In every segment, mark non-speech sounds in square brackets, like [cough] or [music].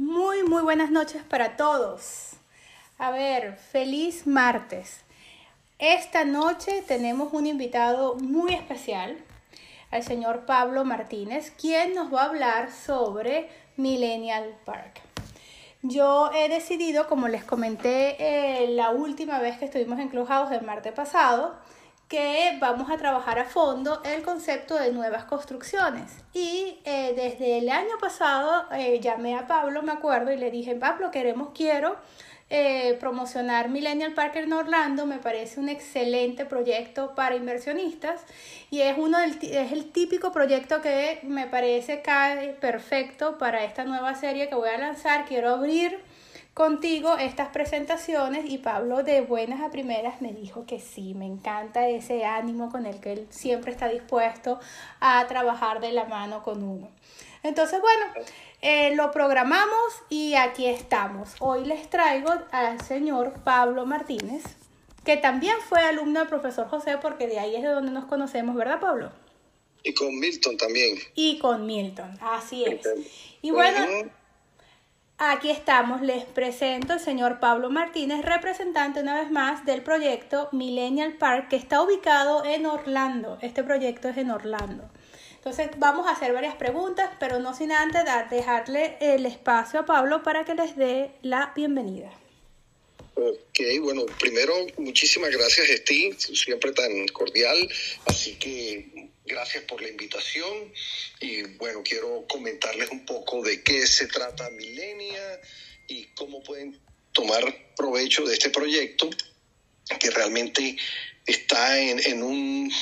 Muy, muy buenas noches para todos. A ver, feliz martes. Esta noche tenemos un invitado muy especial, al señor Pablo Martínez, quien nos va a hablar sobre Millennial Park. Yo he decidido, como les comenté eh, la última vez que estuvimos en Clubhouse del martes pasado, que vamos a trabajar a fondo el concepto de nuevas construcciones. Y eh, desde el año pasado eh, llamé a Pablo, me acuerdo, y le dije, Pablo, queremos, quiero eh, promocionar Millennial Park en Orlando, me parece un excelente proyecto para inversionistas y es, uno del, es el típico proyecto que me parece cae perfecto para esta nueva serie que voy a lanzar. Quiero abrir contigo estas presentaciones y Pablo de buenas a primeras me dijo que sí, me encanta ese ánimo con el que él siempre está dispuesto a trabajar de la mano con uno. Entonces, bueno, eh, lo programamos y aquí estamos. Hoy les traigo al señor Pablo Martínez, que también fue alumno del profesor José, porque de ahí es de donde nos conocemos, ¿verdad, Pablo? Y con Milton también. Y con Milton, así es. Y bueno, aquí estamos. Les presento al señor Pablo Martínez, representante una vez más del proyecto Millennial Park, que está ubicado en Orlando. Este proyecto es en Orlando. Entonces vamos a hacer varias preguntas, pero no sin antes dejarle el espacio a Pablo para que les dé la bienvenida. Ok, bueno, primero muchísimas gracias Steve, siempre tan cordial, así que gracias por la invitación y bueno, quiero comentarles un poco de qué se trata Milenia y cómo pueden tomar provecho de este proyecto que realmente está en, en un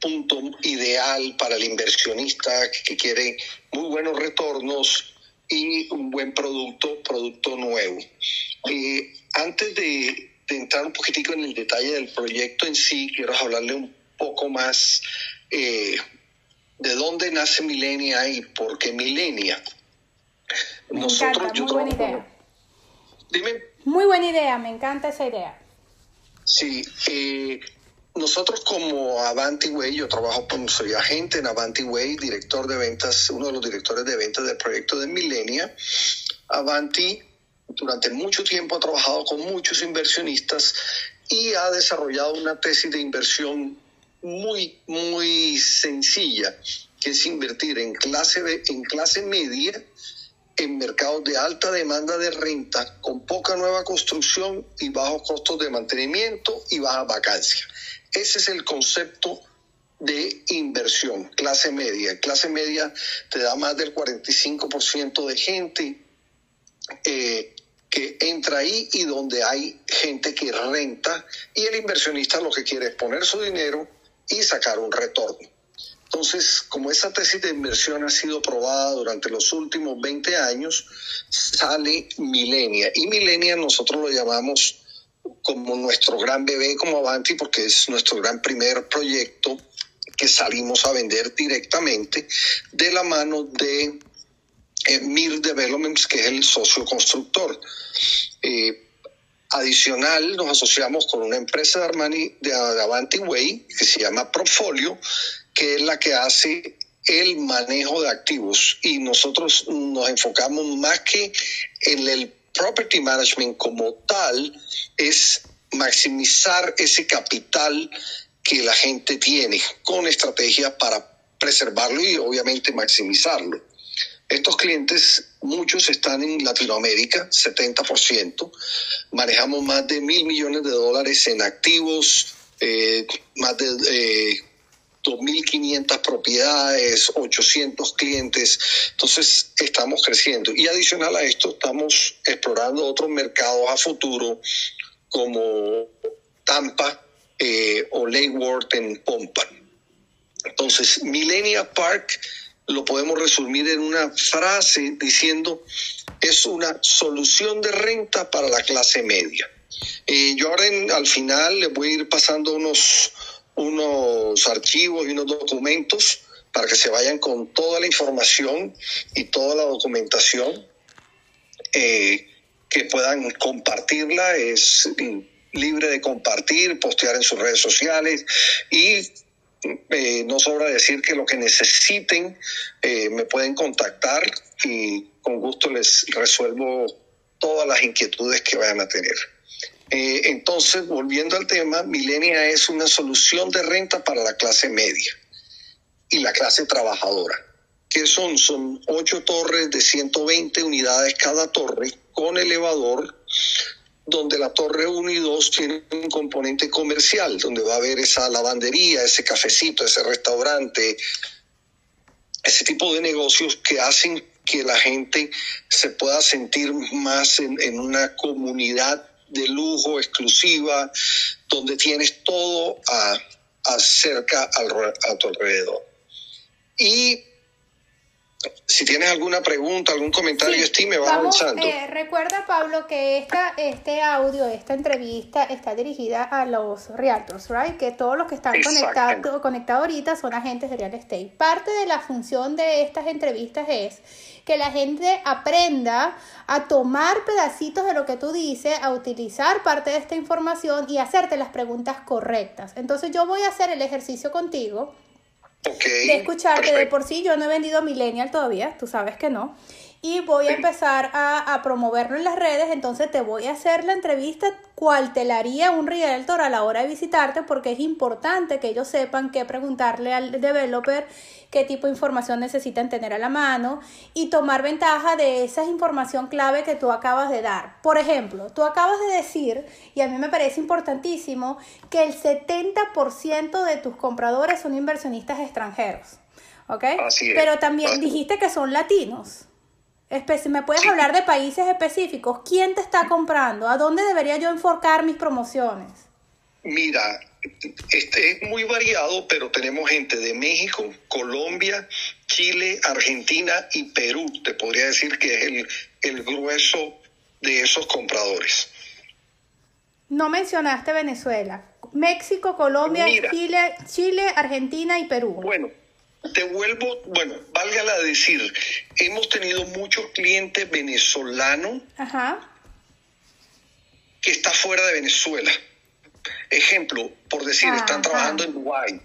punto ideal para el inversionista que quiere muy buenos retornos y un buen producto, producto nuevo. Eh, antes de, entrar un poquitico en el detalle del proyecto en sí, quiero hablarle un poco más eh, de dónde nace Milenia y por qué Milenia. Nosotros, muy buena idea. Dime. Muy buena idea, me encanta esa idea. Sí, eh, nosotros como Avanti Way, yo trabajo como soy agente en Avanti Way, director de ventas, uno de los directores de ventas del proyecto de Milenia. Avanti durante mucho tiempo ha trabajado con muchos inversionistas y ha desarrollado una tesis de inversión muy, muy sencilla, que es invertir en clase, en clase media en mercados de alta demanda de renta, con poca nueva construcción y bajos costos de mantenimiento y baja vacancia. Ese es el concepto de inversión, clase media. Clase media te da más del 45% de gente eh, que entra ahí y donde hay gente que renta y el inversionista lo que quiere es poner su dinero y sacar un retorno. Entonces, como esa tesis de inversión ha sido probada durante los últimos 20 años, sale Milenia. Y Milenia nosotros lo llamamos como nuestro gran bebé como Avanti, porque es nuestro gran primer proyecto que salimos a vender directamente de la mano de eh, Mir Developments, que es el socio constructor. Eh, adicional, nos asociamos con una empresa de Armani de Avanti Way, que se llama Profolio, que es la que hace el manejo de activos y nosotros nos enfocamos más que en el property management como tal es maximizar ese capital que la gente tiene con estrategias para preservarlo y obviamente maximizarlo. Estos clientes, muchos están en Latinoamérica, 70%. Manejamos más de mil millones de dólares en activos, eh, más de eh, 2.500 propiedades, 800 clientes. Entonces, estamos creciendo. Y adicional a esto, estamos explorando otros mercados a futuro, como Tampa eh, o Lake Worth en Pompa. Entonces, Millennia Park lo podemos resumir en una frase diciendo es una solución de renta para la clase media. Eh, yo ahora al final les voy a ir pasando unos unos archivos y unos documentos para que se vayan con toda la información y toda la documentación eh, que puedan compartirla. Es libre de compartir, postear en sus redes sociales y eh, no sobra decir que lo que necesiten eh, me pueden contactar y con gusto les resuelvo todas las inquietudes que vayan a tener. Eh, entonces, volviendo al tema, Milenia es una solución de renta para la clase media y la clase trabajadora. ¿Qué son? Son ocho torres de 120 unidades cada torre con elevador, donde la torre 1 y 2 tienen un componente comercial, donde va a haber esa lavandería, ese cafecito, ese restaurante, ese tipo de negocios que hacen que la gente se pueda sentir más en, una comunidad de lujo exclusiva, donde tienes todo a, a cerca a tu alrededor. Y si tienes alguna pregunta, algún comentario, sí, me va avanzando. Eh, recuerda, Pablo, que esta, este audio, esta entrevista está dirigida a los realtors, right? Que todos los que están conectados conectados ahorita son agentes de real estate. Parte de la función de estas entrevistas es que la gente aprenda a tomar pedacitos de lo que tú dices, a utilizar parte de esta información y hacerte las preguntas correctas. Entonces yo voy a hacer el ejercicio contigo de escucharte. De por sí yo no he vendido Millennial todavía, tú sabes que no. Y voy a empezar a, a, promoverlo en las redes, entonces te voy a hacer la entrevista cual te la haría un realtor a la hora de visitarte porque es importante que ellos sepan qué preguntarle al developer qué tipo de información necesitan tener a la mano y tomar ventaja de esa información clave que tú acabas de dar. Por ejemplo, tú acabas de decir, y a mí me parece importantísimo, que el 70% de tus compradores son inversionistas extranjeros. ¿Ok? Pero también dijiste que son latinos. ¿Me puedes hablar de países específicos? ¿Quién te está comprando? ¿A dónde debería yo enfocar mis promociones? Mira, este es muy variado, pero tenemos gente de México, Colombia, Chile, Argentina y Perú. Te podría decir que es el, grueso de esos compradores. No mencionaste Venezuela. México, Colombia, Chile, Chile, Argentina y Perú. Bueno, te vuelvo, bueno, válgala decir, hemos tenido muchos clientes venezolanos que está fuera de Venezuela. Ejemplo, por decir, están trabajando en Dubái,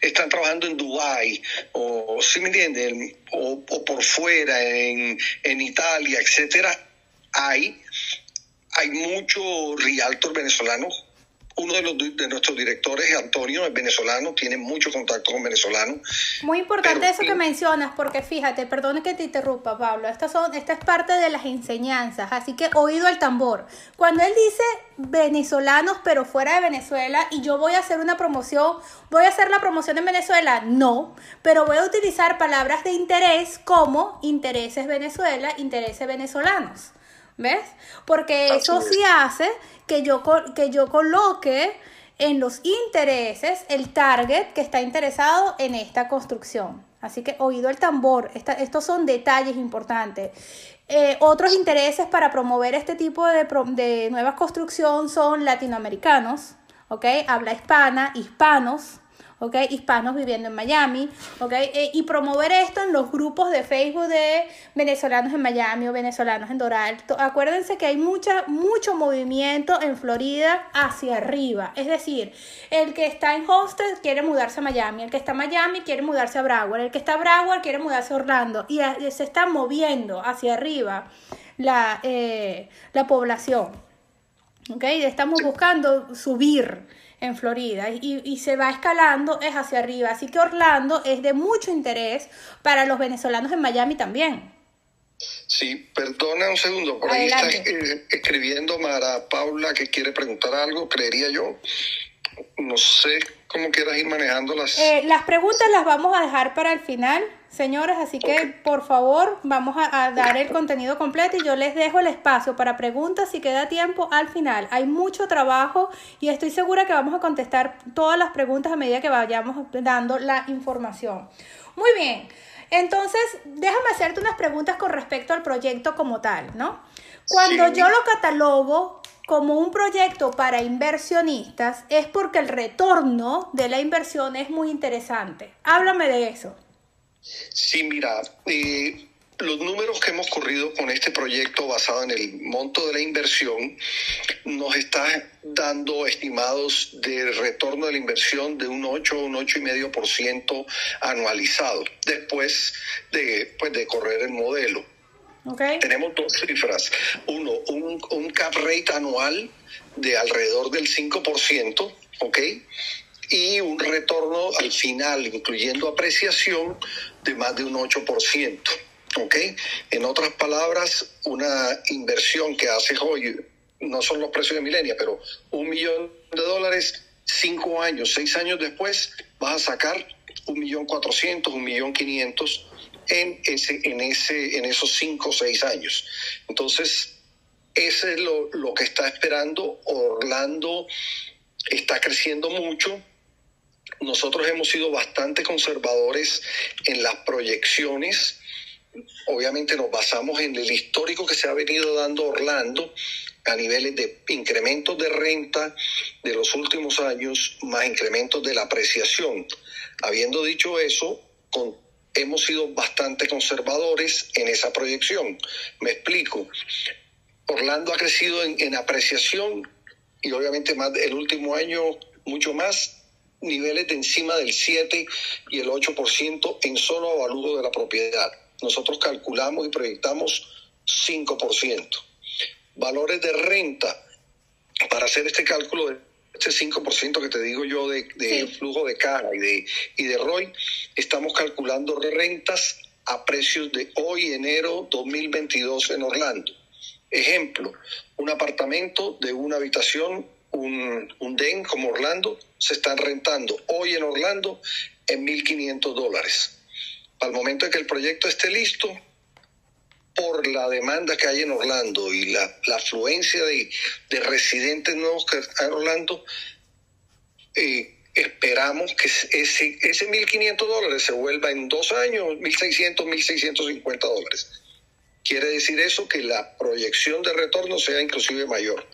están trabajando en Dubái, o si me entienden, o, por fuera, en, en Italia, etcétera, hay, hay muchos realtors venezolanos uno de, los, de nuestros directores, Antonio, es venezolano, tiene mucho contacto con venezolanos. Muy importante eso que mencionas, porque fíjate, perdone que te interrumpa, Pablo, esta, son, esta es parte de las enseñanzas, así que oído al tambor. Cuando él dice venezolanos, pero fuera de Venezuela, y yo voy a hacer una promoción, voy a hacer la promoción en Venezuela, no, pero voy a utilizar palabras de interés como intereses Venezuela, intereses venezolanos. ¿Ves? Porque eso sí hace que yo, que yo coloque en los intereses el target que está interesado en esta construcción. Así que oído el tambor, estos son detalles importantes. Eh, otros intereses para promover este tipo de, de nueva construcción son latinoamericanos, ¿ok? Habla hispana, hispanos, ¿ok? Hispanos viviendo en Miami, ¿ok? E, y promover esto en los grupos de Facebook de venezolanos en Miami o venezolanos en Doral. Acuérdense que hay mucha, mucho movimiento en Florida hacia arriba. Es decir, el que está en Hostel quiere mudarse a Miami, el que está en Miami quiere mudarse a Broward, el que está en Broward quiere mudarse a Orlando y se está moviendo hacia arriba la, eh, la población. ¿ok? Estamos buscando subir en Florida y, se va escalando es hacia arriba. Así que Orlando es de mucho interés para los venezolanos en Miami también. Sí, perdona un segundo, por ahí está eh, escribiendo Mara Paula que quiere preguntar algo, creería yo. No sé cómo quieras ir manejando las... Eh, las preguntas las vamos a dejar para el final. Señores, así que por favor vamos a, dar el contenido completo y yo les dejo el espacio para preguntas si queda tiempo al final. Hay mucho trabajo y estoy segura que vamos a contestar todas las preguntas a medida que vayamos dando la información. Muy bien, entonces déjame hacerte unas preguntas con respecto al proyecto como tal, ¿no? Cuando yo lo catalogo como un proyecto para inversionistas es porque el retorno de la inversión es muy interesante. Háblame de eso. Sí, mira, eh, los números que hemos corrido con este proyecto basado en el monto de la inversión nos está dando estimados de retorno de la inversión de un 8 o un 8,5% anualizado después de, pues, de correr el modelo. Okay. Tenemos dos cifras. Uno, un, un cap rate anual de alrededor del 5%, ¿ok? Y un retorno al final, incluyendo apreciación, de más de un 8%. ¿ok? En otras palabras, una inversión que haces hoy, no son los precios de Milenia, pero un millón de dólares, cinco años, seis años después, vas a sacar un millón cuatrocientos, un millón quinientos en, ese, en, ese, en esos cinco o seis años. Entonces, ese es lo, lo que está esperando. Orlando está creciendo mucho. Nosotros hemos sido bastante conservadores en las proyecciones obviamente nos basamos en el histórico que se ha venido dando Orlando a niveles de incrementos de renta de los últimos años, más incrementos de la apreciación. Habiendo dicho eso, hemos sido bastante conservadores en esa proyección. Me explico. Orlando ha crecido en, en apreciación y obviamente más el último año mucho más niveles de encima del 7 y el 8% en solo avalúo de la propiedad nosotros calculamos y proyectamos 5%. Valores de renta, para hacer este cálculo de este 5% que te digo yo de, flujo de caja y de, y de ROI, estamos calculando rentas a precios de hoy, enero 2022 en Orlando. Ejemplo, un apartamento de una habitación, un, un DEN como Orlando, se están rentando hoy en Orlando en 1.500 dólares al momento de que el proyecto esté listo, por la demanda que hay en Orlando y la, afluencia de, residentes nuevos que hay en Orlando, eh, esperamos que ese, ese 1.500 dólares se vuelva en dos años 1.600, 1.650 dólares. Quiere decir eso que la proyección de retorno sea inclusive mayor.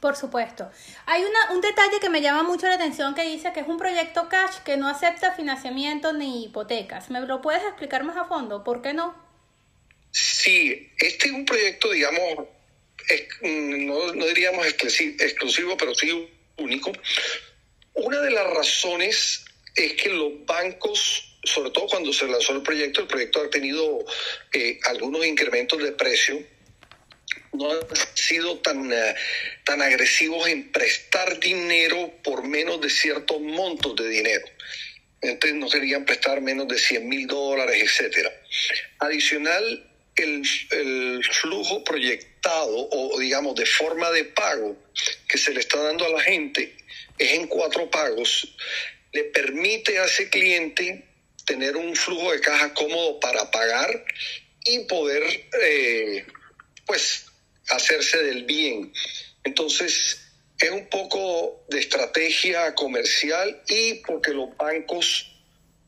Por supuesto. Hay una, un detalle que me llama mucho la atención que dice que es un proyecto cash que no acepta financiamiento ni hipotecas. ¿Me lo puedes explicar más a fondo? ¿Por qué no? Sí, este es un proyecto, digamos, no, no diríamos exclusivo, pero sí único. Una de las razones es que los bancos, sobre todo cuando se lanzó el proyecto, el proyecto ha tenido eh, algunos incrementos de precio no han sido tan, eh, tan agresivos en prestar dinero por menos de ciertos montos de dinero. Entonces no querían prestar menos de 100 mil dólares, etcétera. Adicional, el, el, flujo proyectado o digamos de forma de pago que se le está dando a la gente es en cuatro pagos, le permite a ese cliente tener un flujo de caja cómodo para pagar y poder eh, pues hacerse del bien. Entonces, es un poco de estrategia comercial y porque los bancos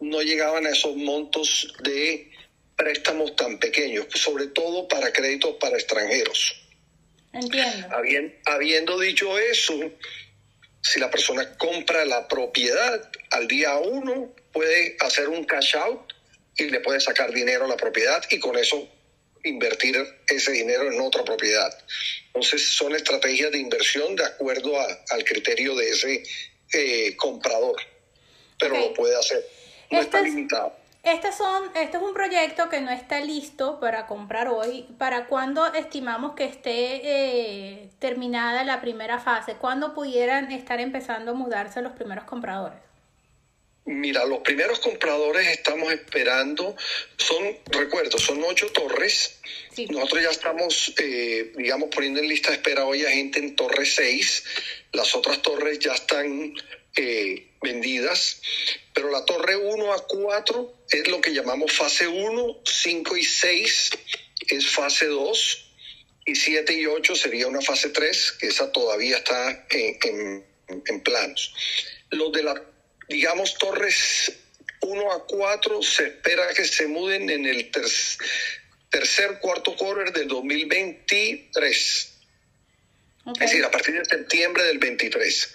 no llegaban a esos montos de préstamos tan pequeños, sobre todo para créditos para extranjeros. Entiendo. habiendo dicho eso, si la persona compra la propiedad al día uno, puede hacer un cash out y le puede sacar dinero a la propiedad y con eso invertir ese dinero en otra propiedad. Entonces son estrategias de inversión de acuerdo al criterio de ese eh, comprador, pero lo puede hacer. No está limitado. Este, son, este es un proyecto que no está listo para comprar hoy. ¿Para cuándo estimamos que esté eh, terminada la primera fase? ¿Cuándo pudieran estar empezando a mudarse los primeros compradores? Mira, los primeros compradores estamos esperando, son, recuerdo, son ocho torres. Nosotros ya estamos, eh, digamos, poniendo en lista de espera hoy a gente en Torre 6. Las otras torres ya están eh, vendidas, pero la torre 1 a 4 es lo que llamamos fase 1, 5 y 6 es fase 2 y 7 y 8 sería una fase 3, que esa todavía está en, en planos. Los de la digamos, torres 1 a 4 se espera que se muden en el tercer, cuarto quarter del 2023. Es decir, a partir de septiembre del 23.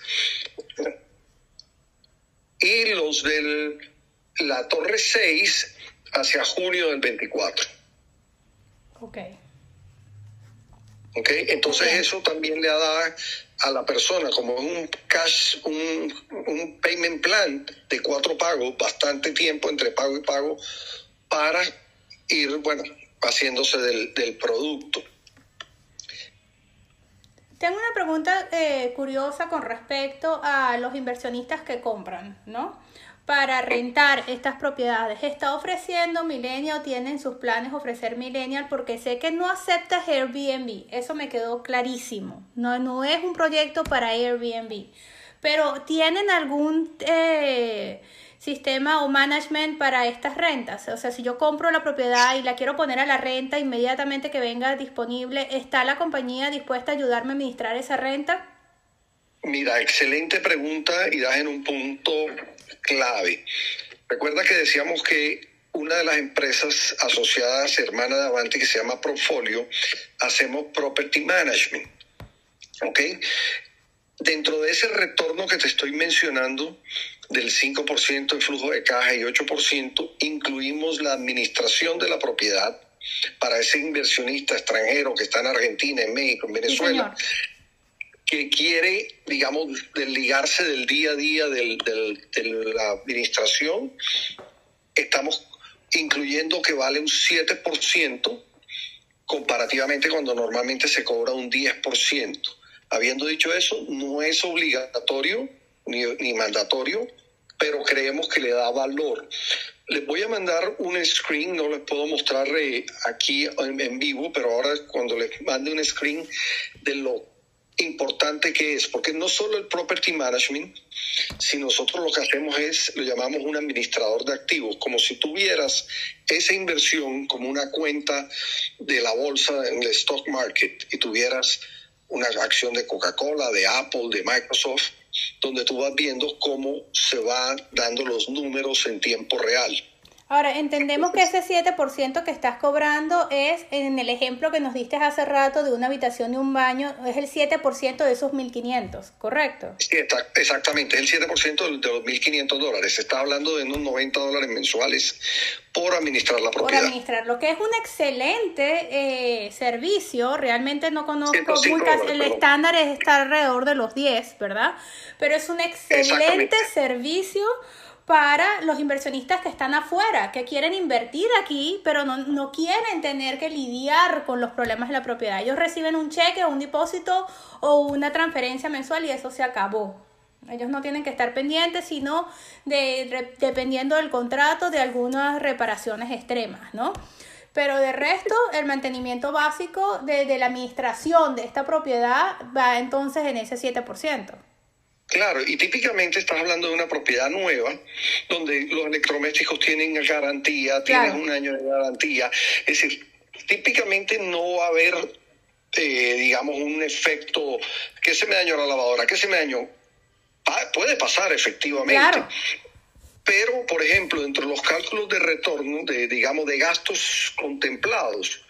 Y los de la torre 6 hacia junio del 24. Ok. ¿ok? Entonces eso también le da a la persona como un cash, un, un payment plan de cuatro pagos, bastante tiempo entre pago y pago para ir, bueno, haciéndose del, del producto. Tengo una pregunta eh, curiosa con respecto a los inversionistas que compran, ¿no? Para rentar estas propiedades. ¿Está ofreciendo Millennial, tienen sus planes ofrecer Millennial? Porque sé que no acepta Airbnb. Eso me quedó clarísimo. No, no es un proyecto para Airbnb. Pero ¿tienen algún... Eh, sistema o management para estas rentas. O sea, si yo compro la propiedad y la quiero poner a la renta inmediatamente que venga disponible, ¿está la compañía dispuesta a ayudarme a administrar esa renta? Mira, excelente pregunta y das en un punto clave. Recuerda que decíamos que una de las empresas asociadas, hermana de Avanti, que se llama Profolio, hacemos property management. ¿Ok? Dentro de ese retorno que te estoy mencionando, del 5% de flujo de caja y 8%, incluimos la administración de la propiedad para ese inversionista extranjero que está en Argentina, en México, en Venezuela, que quiere, digamos, desligarse del día a día del, de la administración. Estamos incluyendo que vale un 7% comparativamente cuando normalmente se cobra un 10%. Habiendo dicho eso, no es obligatorio ni, ni mandatorio, pero creemos que le da valor. Les voy a mandar un screen, no les puedo mostrar eh, aquí en, vivo, pero ahora cuando les mande un screen de lo importante que es, porque no solo el property management, si nosotros lo que hacemos es, lo llamamos un administrador de activos, como si tuvieras esa inversión como una cuenta de la bolsa en el stock market y tuvieras una acción de Coca-Cola, de Apple, de Microsoft, donde tú vas viendo cómo se van dando los números en tiempo real. Ahora, entendemos que ese 7% que estás cobrando es, en el ejemplo que nos diste hace rato de una habitación y un baño, es el 7% de esos 1.500, ¿correcto? Sí, exactamente, es el 7% de los 1.500 dólares. Se está hablando de unos 90 dólares mensuales por administrar la propiedad. Por administrar, lo que es un excelente eh, servicio. Realmente no conozco muy casi, el estándar es estar alrededor de los 10, ¿verdad? Pero es un excelente servicio para los inversionistas que están afuera, que quieren invertir aquí, pero no, no, quieren tener que lidiar con los problemas de la propiedad. Ellos reciben un cheque, un depósito o una transferencia mensual y eso se acabó. Ellos no tienen que estar pendientes, sino de, dependiendo del contrato de algunas reparaciones extremas, ¿no? Pero de resto, el mantenimiento básico de, de la administración de esta propiedad va entonces en ese 7%. Claro, y típicamente estás hablando de una propiedad nueva, donde los electrodomésticos tienen garantía, tienes un año de garantía. Es decir, típicamente no va a haber, eh, digamos, un efecto, ¿qué se me dañó la lavadora? ¿Qué se me dañó? puede pasar efectivamente. Claro. Pero, por ejemplo, dentro de los cálculos de retorno, de, digamos, de gastos contemplados,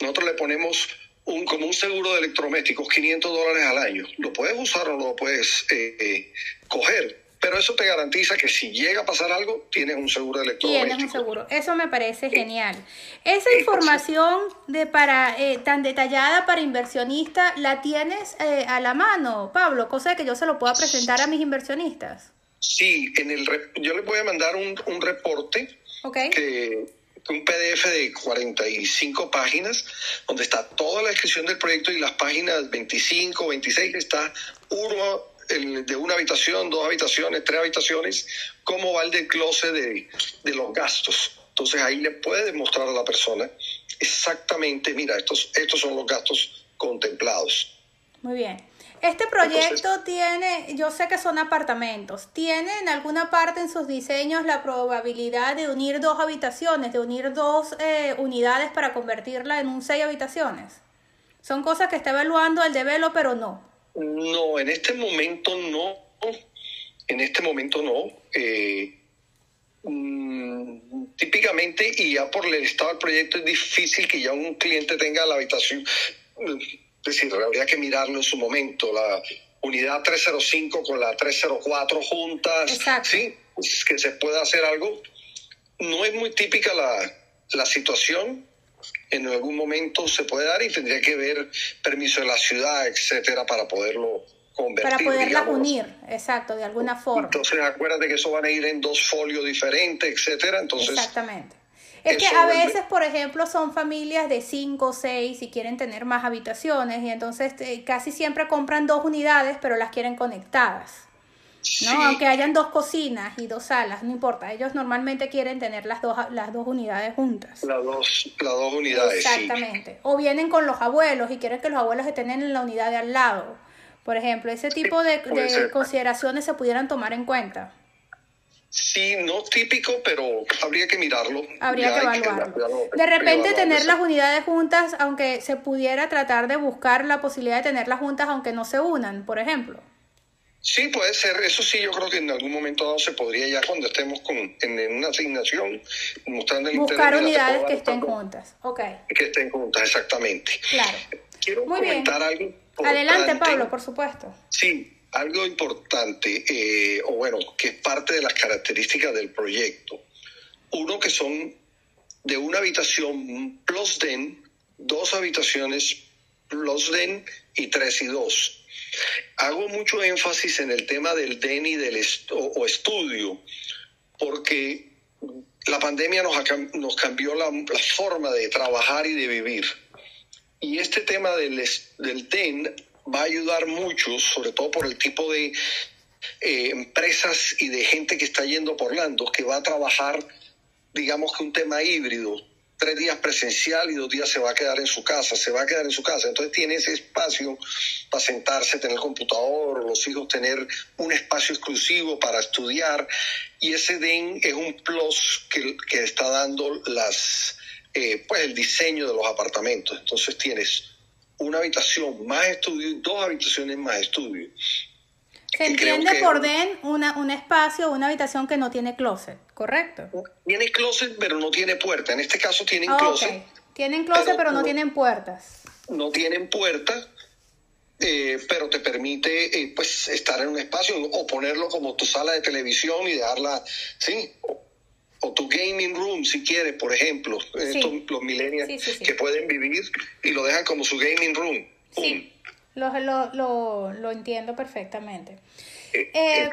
nosotros le ponemos un, como un seguro de electrodomésticos, 500 dólares al año. Lo puedes usar o lo puedes eh, eh, coger, pero eso te garantiza que si llega a pasar algo, tienes un seguro de electrodomésticos. Tienes un seguro, eso me parece genial. Esa información de para eh, tan detallada para inversionistas, ¿la tienes a la mano, Pablo? Cosa que yo se lo pueda presentar a mis inversionistas. Sí, en el yo les voy a mandar un, un reporte okay. que un PDF de 45 páginas, donde está toda la descripción del proyecto y las páginas 25, 26 está uno de una habitación, dos habitaciones, tres habitaciones, cómo va el desglose de, de los gastos. Entonces ahí le puede demostrar a la persona exactamente, mira, estos, estos son los gastos contemplados. Muy bien. Este proyecto tiene, yo sé que son apartamentos, ¿tiene en alguna parte en sus diseños la probabilidad de unir dos habitaciones, de unir dos eh, unidades para convertirla en un seis habitaciones? ¿Son cosas que está evaluando el developer o no? No, en este momento no. En este momento no. Eh, mm, típicamente, y ya por el estado del proyecto, es difícil que ya un cliente tenga la habitación es decir, habría que mirarlo en su momento. La unidad 305 con la 304 juntas. Sí, pues, que se pueda hacer algo. No es muy típica la, la situación, en algún momento se puede dar y tendría que ver permiso de la ciudad, etcétera, para poderlo convertir. Para poderlas unir, exacto, de alguna forma. Entonces, acuérdate que eso van a ir en dos folios diferentes, etcétera. Entonces, Exactamente. Es que a veces, por ejemplo, son familias de 5 o 6 y quieren tener más habitaciones y entonces eh, casi siempre compran dos unidades pero las quieren conectadas. ¿no? Aunque hayan dos cocinas y dos salas, no importa. Ellos normalmente quieren tener las dos, las dos unidades juntas. Las dos, las dos unidades. Exactamente. O vienen con los abuelos y quieren que los abuelos estén en la unidad de al lado. Por ejemplo, ese tipo de, de consideraciones se pudieran tomar en cuenta. Sí, no típico, pero habría que mirarlo. Habría que evaluarlo. de repente tener las unidades juntas, aunque se pudiera tratar de buscar la posibilidad de tenerlas juntas, aunque no se unan, por ejemplo. Sí, puede ser. Eso sí, yo creo que en algún momento dado se podría ya cuando estemos con, en, una asignación mostrando el Buscar unidades que estén juntas. Okay. Que estén juntas, exactamente. Claro. Quiero comentar algo. Adelante, Pablo, por supuesto. Sí, algo importante, eh, o bueno, que es parte de las características del proyecto. Uno que son de una habitación plus den, dos habitaciones plus den y tres y dos. Hago mucho énfasis en el tema del den y del o, estudio, porque la pandemia nos, nos cambió la, forma de trabajar y de vivir. Y este tema del, del DEN va a ayudar mucho, sobre todo por el tipo de eh, empresas y de gente que está yendo por Orlando, que va a trabajar, digamos que un tema híbrido, tres días presencial y dos días se va a quedar en su casa, se va a quedar en su casa. Entonces tiene ese espacio para sentarse, tener computador, los hijos tener un espacio exclusivo para estudiar. Y ese DEN es un plus que, que está dando las, eh, pues el diseño de los apartamentos. Entonces tienes una habitación más estudio y dos habitaciones más estudio. Se entiende por den una, un espacio, una habitación que no tiene closet, ¿correcto? Tiene closet, pero no tiene puerta. En este caso tienen ah, closet. Tienen closet, pero, no, tienen puertas. No tienen puerta, eh, pero te permite eh, pues estar en un espacio o ponerlo como tu sala de televisión y dejarla, sí, o tu gaming room, si quieres, por ejemplo, estos, los millennials que pueden vivir y lo dejan como su gaming room. Sí, lo, lo, lo, entiendo perfectamente. Eh, eh,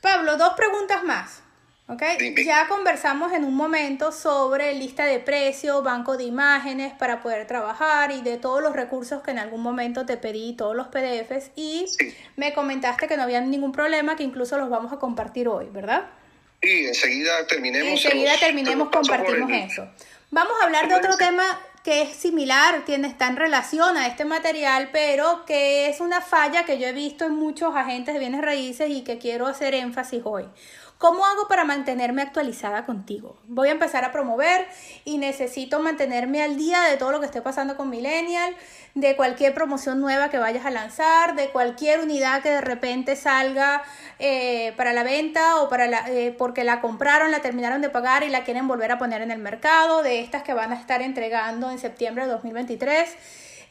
Pablo, dos preguntas más. Okay. Ya conversamos en un momento sobre lista de precios, banco de imágenes para poder trabajar y de todos los recursos que en algún momento te pedí, todos los PDFs, y me comentaste que no había ningún problema, que incluso los vamos a compartir hoy, ¿verdad? Sí, enseguida terminemos. Enseguida terminemos, compartimos eso. Vamos a hablar de otro tema que es similar, tiene, está en relación a este material, pero que es una falla que yo he visto en muchos agentes de bienes raíces y que quiero hacer énfasis hoy. ¿Cómo hago para mantenerme actualizada contigo? Voy a empezar a promover y necesito mantenerme al día de todo lo que esté pasando con Millennial, de cualquier promoción nueva que vayas a lanzar, de cualquier unidad que de repente salga eh, para la venta o para la, eh, porque la compraron, la terminaron de pagar y la quieren volver a poner en el mercado, de estas que van a estar entregando en septiembre de 2023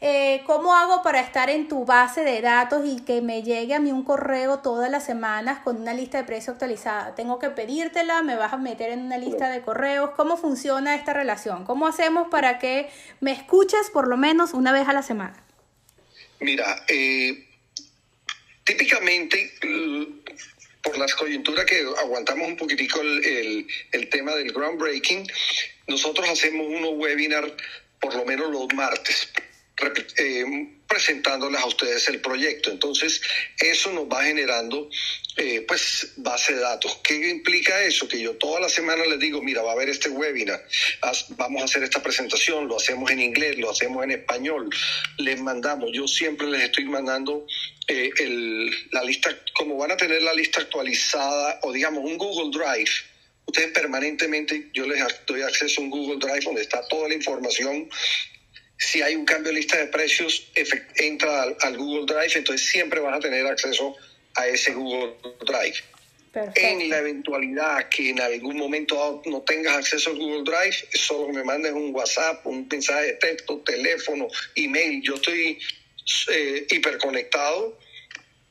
eh, ¿Cómo hago para estar en tu base de datos y que me llegue a mí un correo todas las semanas con una lista de precios actualizada? ¿Tengo que pedírtela? ¿Me vas a meter en una lista de correos? ¿Cómo funciona esta relación? ¿Cómo hacemos para que me escuches por lo menos una vez a la semana? Mira, eh, típicamente por las coyunturas que aguantamos un poquitico el, el, tema del groundbreaking, nosotros hacemos unos webinar por lo menos los martes eh, presentándoles a ustedes el proyecto. Entonces, eso nos va generando, eh, pues, base de datos. ¿Qué implica eso? Que yo toda la semana les digo, mira, va a haber este webinar, vamos a hacer esta presentación, lo hacemos en inglés, lo hacemos en español, les mandamos, yo siempre les estoy mandando eh, la lista, como van a tener la lista actualizada, o digamos, un Google Drive, ustedes permanentemente, yo les doy acceso a un Google Drive donde está toda la información si hay un cambio de lista de precios, entra al, Google Drive, entonces siempre vas a tener acceso a ese Google Drive. En la eventualidad que en algún momento no tengas acceso al Google Drive, solo me mandes un WhatsApp, un mensaje de texto, teléfono, email. Yo estoy eh, hiperconectado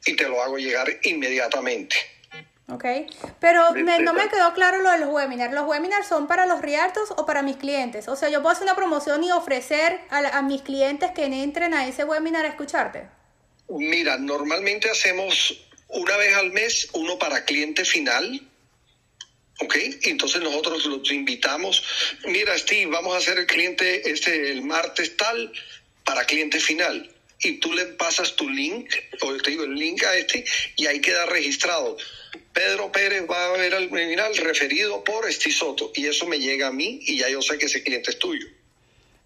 y te lo hago llegar inmediatamente. Ok, pero no me quedó claro lo de los webinars. ¿Los webinars son para los realtors o para mis clientes? O sea, yo puedo hacer una promoción y ofrecer a, a mis clientes que entren a ese webinar a escucharte. Mira, normalmente hacemos una vez al mes uno para cliente final. ¿Ok? Entonces nosotros los invitamos. Mira, Steve, vamos a hacer el cliente este el martes tal para cliente final. Y tú le pasas tu link, o te digo el link a este, y ahí queda registrado. Pedro Pérez va a ver al webinar referido por Steve Soto. Y eso me llega a mí y ya yo sé que ese cliente es tuyo.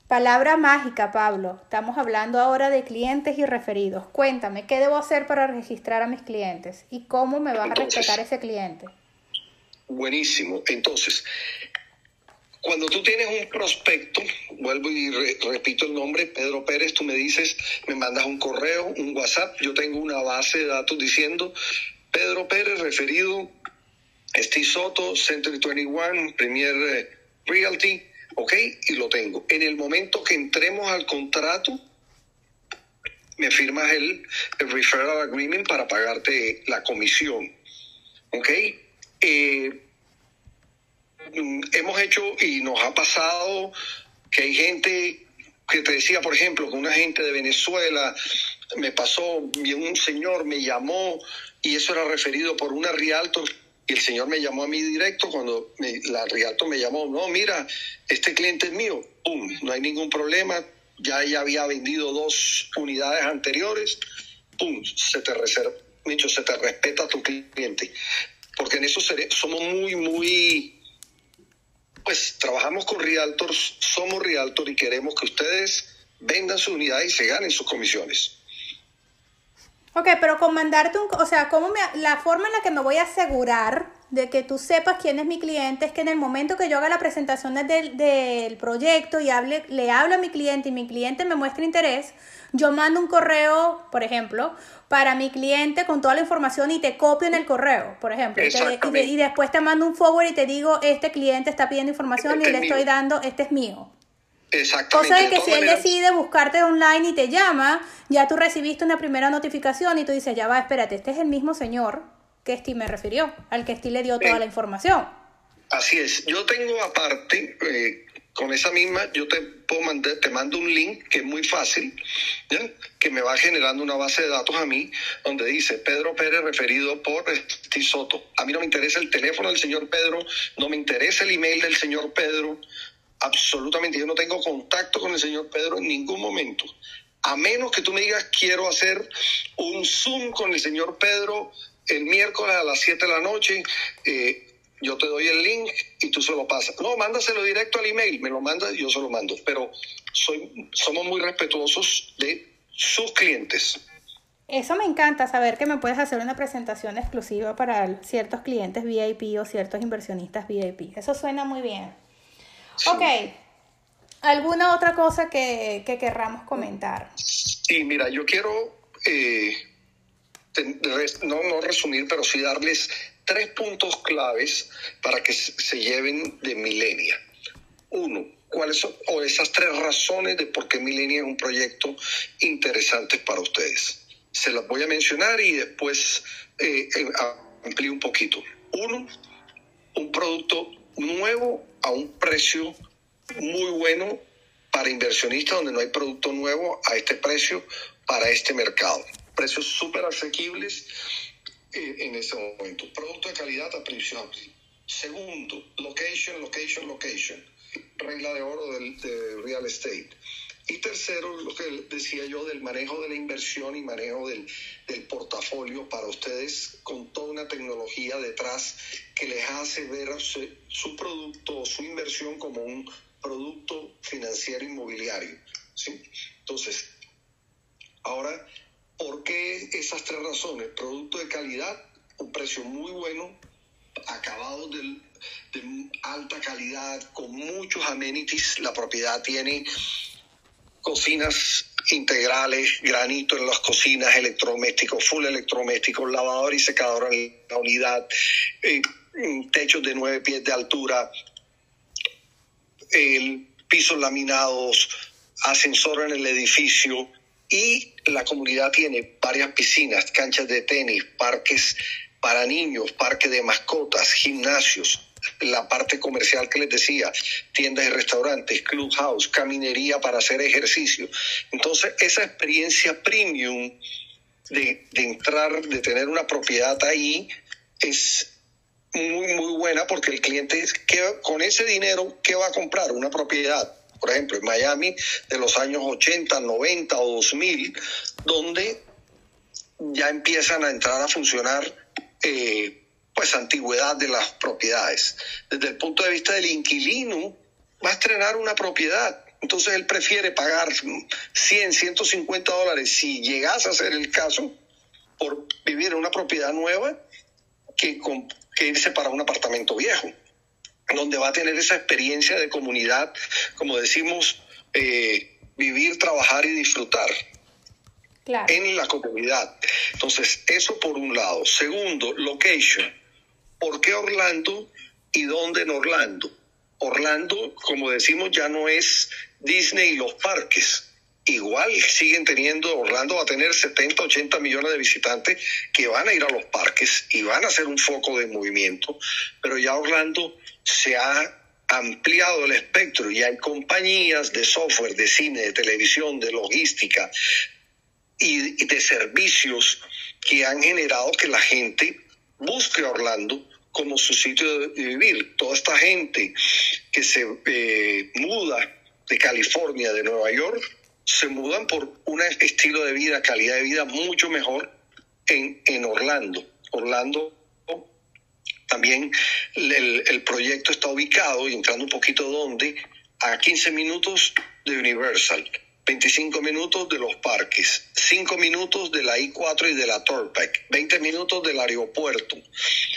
Palabra mágica, Pablo. Estamos hablando ahora de clientes y referidos. Cuéntame, ¿qué debo hacer para registrar a mis clientes? ¿Y cómo me vas a respetar ese cliente? Buenísimo. Entonces, cuando tú tienes un prospecto, vuelvo y repito el nombre, Pedro Pérez, tú me dices, me mandas un correo, un WhatsApp, yo tengo una base de datos diciendo, Pedro Pérez referido, Steve Soto, Century 21, Premier eh, Realty, ¿ok? Y lo tengo. En el momento que entremos al contrato, me firmas el, referral agreement para pagarte la comisión, ¿ok? Eh, mm, hemos hecho y nos ha pasado que hay gente que te decía, por ejemplo, que una gente de Venezuela me pasó, un señor me llamó y eso era referido por una Rialto y el señor me llamó a mí directo cuando la Rialto me llamó, no, mira, este cliente es mío, ¡pum! No hay ningún problema, ya ella había vendido dos unidades anteriores, ¡pum! Se te reserva, se te respeta a tu cliente. Porque en eso somos muy, muy, pues trabajamos con Realtors, somos Realtor y queremos que ustedes vendan su unidad y se ganen sus comisiones. Ok, pero con mandarte un, o sea, ¿cómo me, la forma en la que me voy a asegurar de que tú sepas quién es mi cliente es que en el momento que yo haga la presentación del, del proyecto y hable, le hablo a mi cliente y mi cliente me muestra interés, yo mando un correo, por ejemplo, para mi cliente con toda la información y te copio en el correo, por ejemplo. Y, después te mando un forward y te digo, este cliente está pidiendo información y le estoy dando, este es mío. Exactamente. Cosa de que si él decide buscarte online y te llama, ya tú recibiste una primera notificación y tú dices, ya va, espérate, este es el mismo señor que Steve me refirió, al que Steve le dio toda la información. Así es. Yo tengo aparte, eh, con esa misma, yo te puedo mandar, te mando un link que es muy fácil, que me va generando una base de datos a mí, donde dice Pedro Pérez referido por Steve Soto. A mí no me interesa el teléfono del señor Pedro, no me interesa el email del señor Pedro, absolutamente, yo no tengo contacto con el señor Pedro en ningún momento. A menos que tú me digas, quiero hacer un Zoom con el señor Pedro el miércoles a las 7 de la noche, eh, yo te doy el link y tú se lo pasas. No, mándaselo directo al email, me lo manda y yo se lo mando. Pero soy, somos muy respetuosos de sus clientes. Eso me encanta, saber que me puedes hacer una presentación exclusiva para ciertos clientes VIP o ciertos inversionistas VIP. Eso suena muy bien. Ok. [laughs] ¿Alguna otra cosa que, que querramos comentar? Sí, mira, yo quiero, eh, no, no resumir, pero sí darles tres puntos claves para que se lleven de Milenia. Uno, cuáles son, o esas tres razones de por qué Milenia es un proyecto interesante para ustedes. Se las voy a mencionar y después eh, amplío un poquito. Uno, un producto nuevo a un precio muy bueno para inversionistas, donde no hay producto nuevo a este precio para este mercado. Precios súper asequibles eh, en ese momento. Producto de calidad a precio Segundo, location, location, location. Regla de oro del, de real estate. Y tercero, lo que decía yo del manejo de la inversión y manejo del, del, portafolio para ustedes con toda una tecnología detrás que les hace ver su, producto o su inversión como un producto financiero inmobiliario. ¿sí? Entonces, ahora, ¿por qué esas tres razones? Producto de calidad, un precio muy bueno, acabado de alta calidad, con muchos amenities. La propiedad tiene cocinas integrales, granito en las cocinas, electrodomésticos, full electrodomésticos, lavador y secador en la unidad, eh, techos de nueve pies de altura, el pisos laminados, ascensor en el edificio, y la comunidad tiene varias piscinas, canchas de tenis, parques para niños, parque de mascotas, gimnasios, la parte comercial que les decía, tiendas y restaurantes, clubhouse, caminería para hacer ejercicio. Entonces, esa experiencia premium de, de entrar, de tener una propiedad ahí, es muy, muy buena porque el cliente, que con ese dinero, ¿qué va a comprar? Una propiedad. Por ejemplo, en Miami de los años 80, 90 o 2000, donde ya empiezan a entrar a funcionar eh, pues antigüedad de las propiedades. Desde el punto de vista del inquilino, va a estrenar una propiedad. Entonces él prefiere pagar 100, 150 dólares si llegase a ser el caso por vivir en una propiedad nueva que, que irse para un apartamento viejo, donde va a tener esa experiencia de comunidad, como decimos, eh, vivir, trabajar y disfrutar. en la comunidad. Entonces, eso por un lado. Segundo, location. ¿Por qué Orlando y dónde en Orlando? Orlando, como decimos, ya no es Disney y los parques. Igual siguen teniendo, Orlando va a tener 70, 80 millones de visitantes que van a ir a los parques y van a ser un foco de movimiento, pero ya Orlando se ha ampliado el espectro y hay compañías de software, de cine, de televisión, de logística y de servicios que han generado que la gente busque Orlando como su sitio de vivir. Toda esta gente que se eh, muda de California, de Nueva York, se mudan por un estilo de vida, calidad de vida mucho mejor en, en Orlando. Orlando también el, el, proyecto está ubicado, y entrando un poquito donde, a 15 minutos de Universal. 25 minutos de los parques, 5 minutos de la I4 y de la Torpec, 20 minutos del aeropuerto.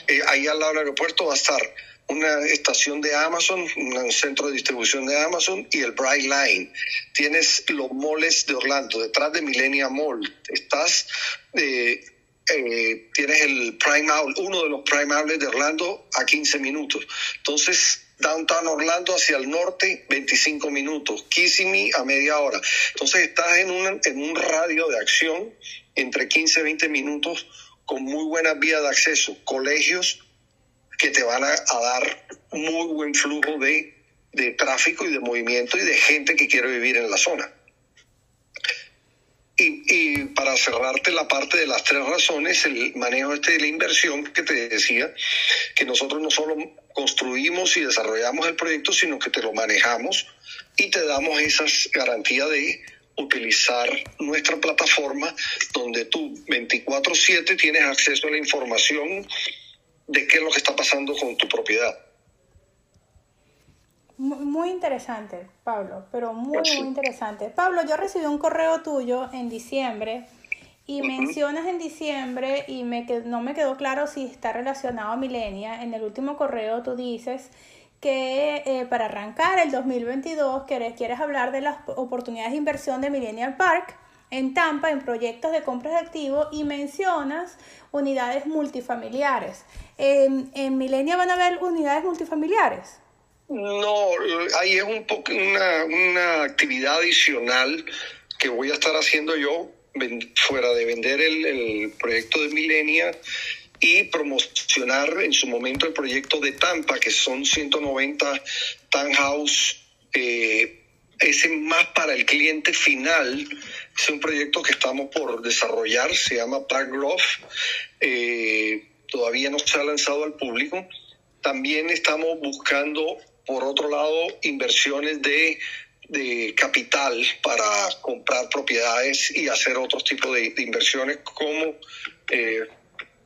Eh, ahí al lado del aeropuerto va a estar una estación de Amazon, un centro de distribución de Amazon y el Bright Line. Tienes los moles de Orlando, detrás de Millennium Mall. Estás, eh, eh, tienes el Prime Outlet, uno de los Prime Outlets de Orlando a 15 minutos. Entonces, Downtown Orlando hacia el norte, 25 minutos. Kissimmee a media hora. Entonces estás en un, en un radio de acción entre 15 y 20 minutos con muy buenas vías de acceso. Colegios que te van a, dar muy buen flujo de, de tráfico y de movimiento y de gente que quiere vivir en la zona. Y, y, para cerrarte la parte de las tres razones, el manejo este de la inversión que te decía, que nosotros no solo construimos y desarrollamos el proyecto, sino que te lo manejamos y te damos esas garantías de utilizar nuestra plataforma donde tú 24/7 tienes acceso a la información de qué es lo que está pasando con tu propiedad. Muy interesante, Pablo, pero muy, muy interesante. Pablo, yo recibí un correo tuyo en diciembre y mencionas en diciembre y me no me quedó claro si está relacionado a Milenia. En el último correo tú dices que eh, para arrancar el 2022 quieres, quieres hablar de las oportunidades de inversión de Millennial Park en Tampa en proyectos de compras de activos y mencionas unidades multifamiliares. ¿En, en Milenia van a haber unidades multifamiliares? No, ahí es un poco una, una actividad adicional que voy a estar haciendo yo fuera de vender el, el proyecto de Milenia y promocionar en su momento el proyecto de Tampa, que son 190 townhouse, eh, ese más para el cliente final. Es un proyecto que estamos por desarrollar, se llama Park Grove. Eh, todavía no se ha lanzado al público. También estamos buscando por otro lado, inversiones de, de capital para comprar propiedades y hacer otros tipos de, inversiones como eh,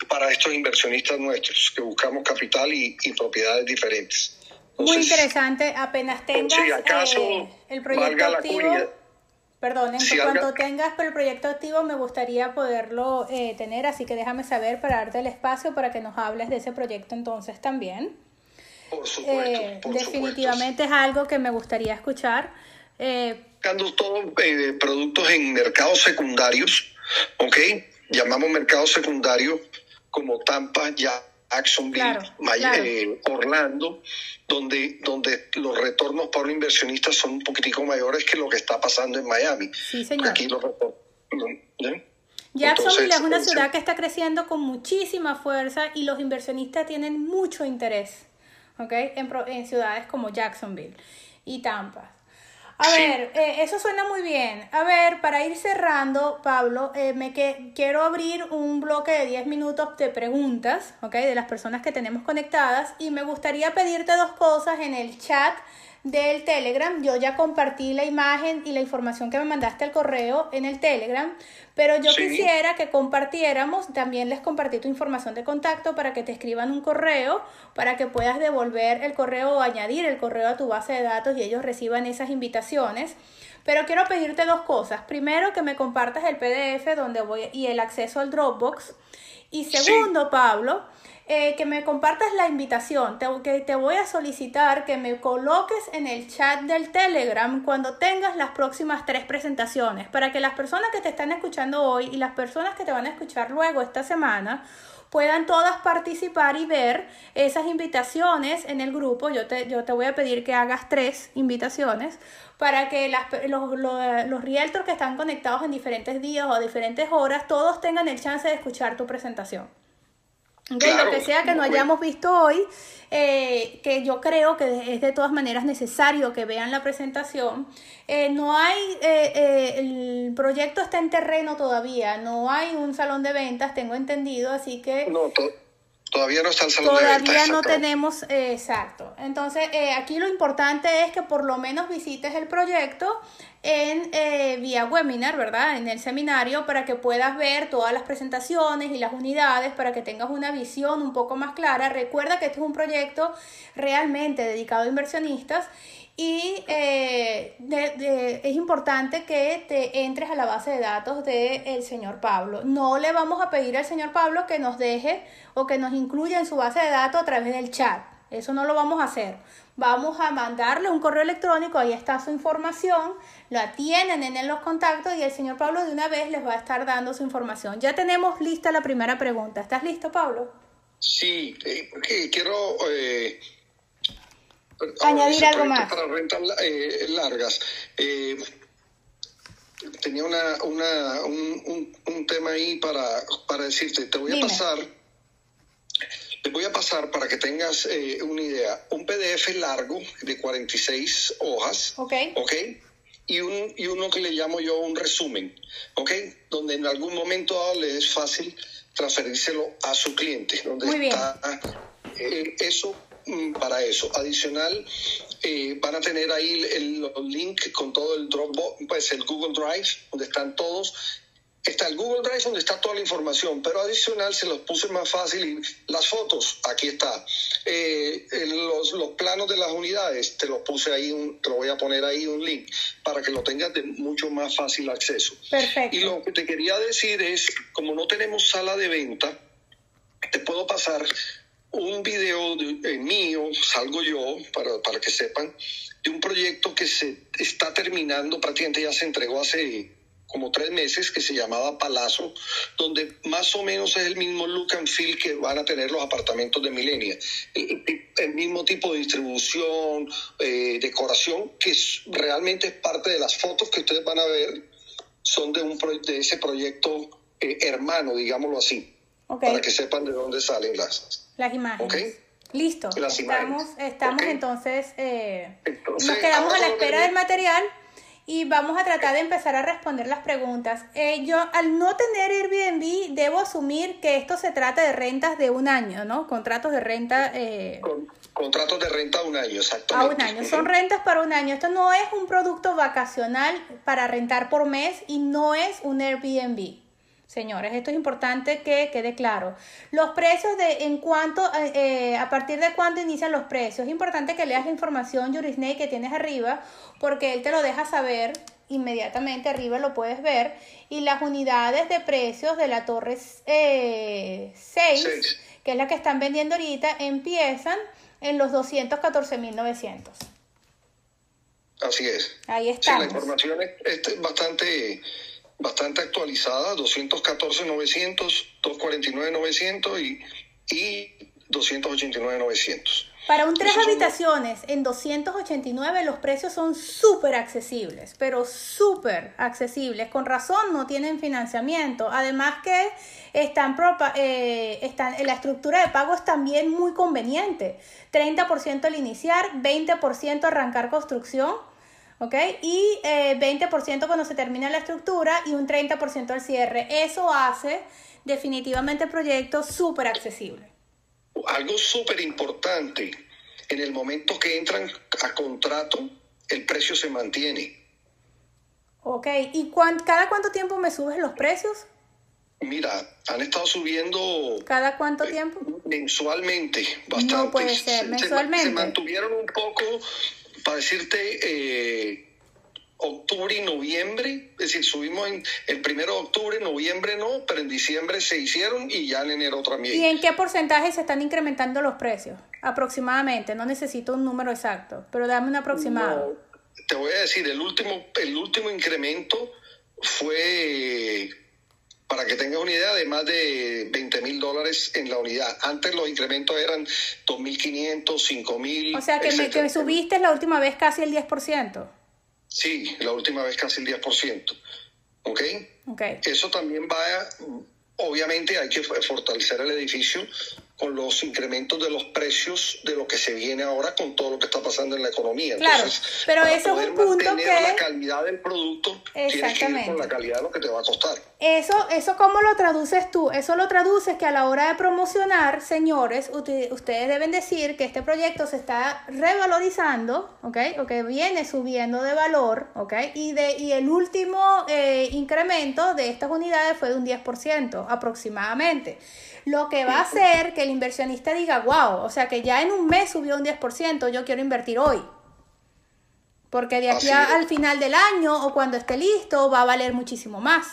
para estos inversionistas nuestros, que buscamos capital y, propiedades diferentes. Muy interesante, apenas tengas eh, el proyecto activo. Perdón, en cuanto tengas el proyecto activo me gustaría poderlo eh, tener, así que déjame saber para darte el espacio para que nos hables de ese proyecto entonces también. Por supuesto. Eh, definitivamente es algo que me gustaría escuchar. Eh, Buscando todos eh, productos en mercados secundarios, ¿ok? Llamamos mercados secundarios como Tampa, Jacksonville, eh, Orlando, donde, donde los retornos para un inversionista son un poquitico mayores que lo que está pasando en Miami. Sí, señor. Aquí los Jacksonville es una ciudad que está creciendo con muchísima fuerza y los inversionistas tienen mucho interés ¿okay? en, en ciudades como Jacksonville y Tampa. A ver, eh, eso suena muy bien. A ver, para ir cerrando, Pablo, eh, me que, quiero abrir un bloque de 10 minutos de preguntas, ¿ok? De las personas que tenemos conectadas y me gustaría pedirte dos cosas en el chat del Telegram. Yo ya compartí la imagen y la información que me mandaste al correo en el Telegram, pero yo quisiera que compartiéramos, también les compartí tu información de contacto para que te escriban un correo, para que puedas devolver el correo o añadir el correo a tu base de datos y ellos reciban esas invitaciones. Pero quiero pedirte dos cosas. Primero, que me compartas el PDF donde voy y el acceso al Dropbox. Y segundo, Pablo, eh, que me compartas la invitación, te, que te voy a solicitar que me coloques en el chat del Telegram cuando tengas las próximas tres presentaciones, para que las personas que te están escuchando hoy y las personas que te van a escuchar luego esta semana puedan todas participar y ver esas invitaciones en el grupo. Yo te, yo te voy a pedir que hagas tres invitaciones para que las, los, los, los que están conectados en diferentes días o diferentes horas, todos tengan el chance de escuchar tu presentación de lo que sea que no hayamos visto hoy, eh, que yo creo que es de todas maneras necesario que vean la presentación. Eh, no hay, eh, el proyecto está en terreno todavía, no hay un salón de ventas, tengo entendido, así que... No, Todavía no está el salón Todavía de ventas. Todavía no tenemos, exacto. Entonces, aquí lo importante es que por lo menos visites el proyecto en eh, vía webinar, ¿verdad? En el seminario para que puedas ver todas las presentaciones y las unidades para que tengas una visión un poco más clara. Recuerda que este es un proyecto realmente dedicado a inversionistas y eh, es importante que te entres a la base de datos del señor Pablo. No le vamos a pedir al señor Pablo que nos deje o que nos incluya en su base de datos a través del chat. Eso no lo vamos a hacer. Vamos a mandarle un correo electrónico, ahí está su información, la tienen en los contactos y el señor Pablo de una vez les va a estar dando su información. Ya tenemos lista la primera pregunta. ¿Estás listo, Pablo? Sí, eh, quiero eh, añadir algo más. Para rentas eh, largas. Eh, tenía una, una, un, un, tema ahí para, para decirte, te voy a pasar te voy a pasar para que tengas eh, una idea. Un PDF largo de 46 hojas. Ok. Ok. Y, un, y uno que le llamo yo un resumen. Ok. Donde en algún momento le es fácil transferírselo a su cliente. Donde Muy bien. está eh, eso para eso. Adicional, eh, van a tener ahí el, el, link con todo el Dropbox, pues el Google Drive, donde están todos está el Google Drive donde está toda la información, pero adicional se los puse más fácil las fotos, aquí está. Eh, los, los, planos de las unidades, te los puse ahí, un, te lo voy a poner ahí un link para que lo tengas de mucho más fácil acceso. Perfecto. Y lo que te quería decir es, como no tenemos sala de venta, te puedo pasar un video de, mío, salgo yo, para, para que sepan, de un proyecto que se está terminando, prácticamente ya se entregó hace como tres meses que se llamaba Palazzo, donde más o menos es el mismo look and feel que van a tener los apartamentos de Milenia. El, el mismo tipo de distribución, eh, decoración, que realmente es parte de las fotos que ustedes van a ver, son de, un, de ese proyecto eh, hermano, digámoslo así, okay. para que sepan de dónde salen las, las imágenes. ¿Okay? Listo, las estamos, estamos okay. entonces, eh, entonces, nos quedamos a la espera del material y vamos a tratar de empezar a responder las preguntas. Eh, yo, al no tener Airbnb, debo asumir que esto se trata de rentas de un año, ¿no? Contratos de renta. Eh... Con, contratos de renta a un año, exactamente. A un año. Son rentas para un año. Esto no es un producto vacacional para rentar por mes y no es un Airbnb. Señores, esto es importante que quede claro. Los precios de en cuanto, eh, a partir de cuándo inician los precios. Es importante que leas la información Jurisney que tienes arriba, porque él te lo deja saber inmediatamente, arriba lo puedes ver. Y las unidades de precios de la torre 6, eh, que es la que están vendiendo ahorita, empiezan en los 214.900. Así es. Ahí está. Sí, la información es, es bastante bastante actualizada, 214.900, 249.900 y, y 289.900. Para un tres habitaciones en 289 los precios son súper accesibles, pero súper accesibles. Con razón no tienen financiamiento. Además que están, eh, están, la estructura de pago es también muy conveniente. 30% al iniciar, 20% arrancar construcción. ¿Ok? Y 20% cuando se termina la estructura y un 30% al cierre. Eso hace definitivamente el proyecto súper accesible algo súper importante, en el momento que entran a contrato, el precio se mantiene. Ok, ¿y cada cuánto tiempo me subes los precios? Mira, han estado subiendo. ¿Cada cuánto eh, tiempo? Mensualmente, bastante. No puede ser, mensualmente. Se, mantuvieron un poco, para decirte, eh, octubre y noviembre, es decir, subimos en el primero de octubre, noviembre no, pero en diciembre se hicieron y ya en enero también. ¿Y en qué porcentaje se están incrementando los precios? Aproximadamente, no necesito un número exacto, pero dame un aproximado. te voy a decir, el último, el último incremento fue, para que tengas una idea, de más de 20 mil dólares en la unidad. Antes los incrementos eran 2.500, 5.000. O sea, que, me, que subiste la última vez casi el 10%. Sí, la última vez casi el 10%. ¿Ok? okay. Eso también va, obviamente hay que fortalecer el edificio con los incrementos de los precios de lo que se viene ahora con todo lo que está pasando en la economía. Claro, pero eso es un punto que... la calidad del producto, tienes que ir con la calidad de lo que te va a costar. Eso, eso ¿cómo lo traduces tú? Eso lo traduces que a la hora de promocionar, señores, ustedes deben decir que este proyecto se está revalorizando, ¿ok? O que viene subiendo de valor, ¿ok? Y, de, y el último eh, incremento de estas unidades fue de un 10% aproximadamente lo que va a hacer que el inversionista diga, wow, o sea que ya en un mes subió un 10%, yo quiero invertir hoy. Porque de aquí al final del año o cuando esté listo va a valer muchísimo más.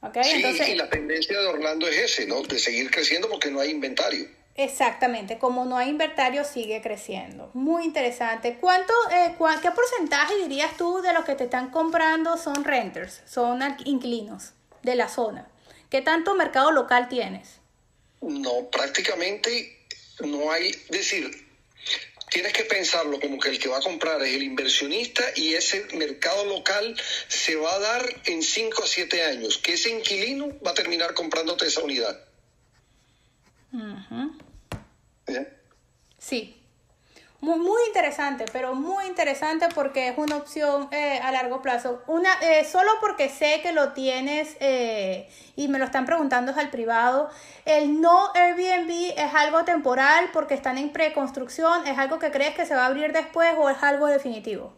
¿Okay? Sí, y la tendencia de Orlando es ese, ¿no? De seguir creciendo porque no hay inventario. Exactamente, como no hay inventario sigue creciendo. Muy interesante. ¿Cuánto, eh, ¿Qué porcentaje dirías tú de los que te están comprando son renters, son inquilinos de la zona? ¿Qué tanto mercado local tienes? No, prácticamente no hay, decir, tienes que pensarlo como que el que va a comprar es el inversionista y ese mercado local se va a dar en 5 a 7 años, que ese inquilino va a terminar comprándote esa unidad. Sí, muy, muy interesante, pero muy interesante porque es una opción eh, a largo plazo. Una, eh, solo porque sé que lo tienes eh, y me lo están preguntando al privado. El no Airbnb es algo temporal porque están en preconstrucción. ¿Es algo que crees que se va a abrir después o es algo definitivo?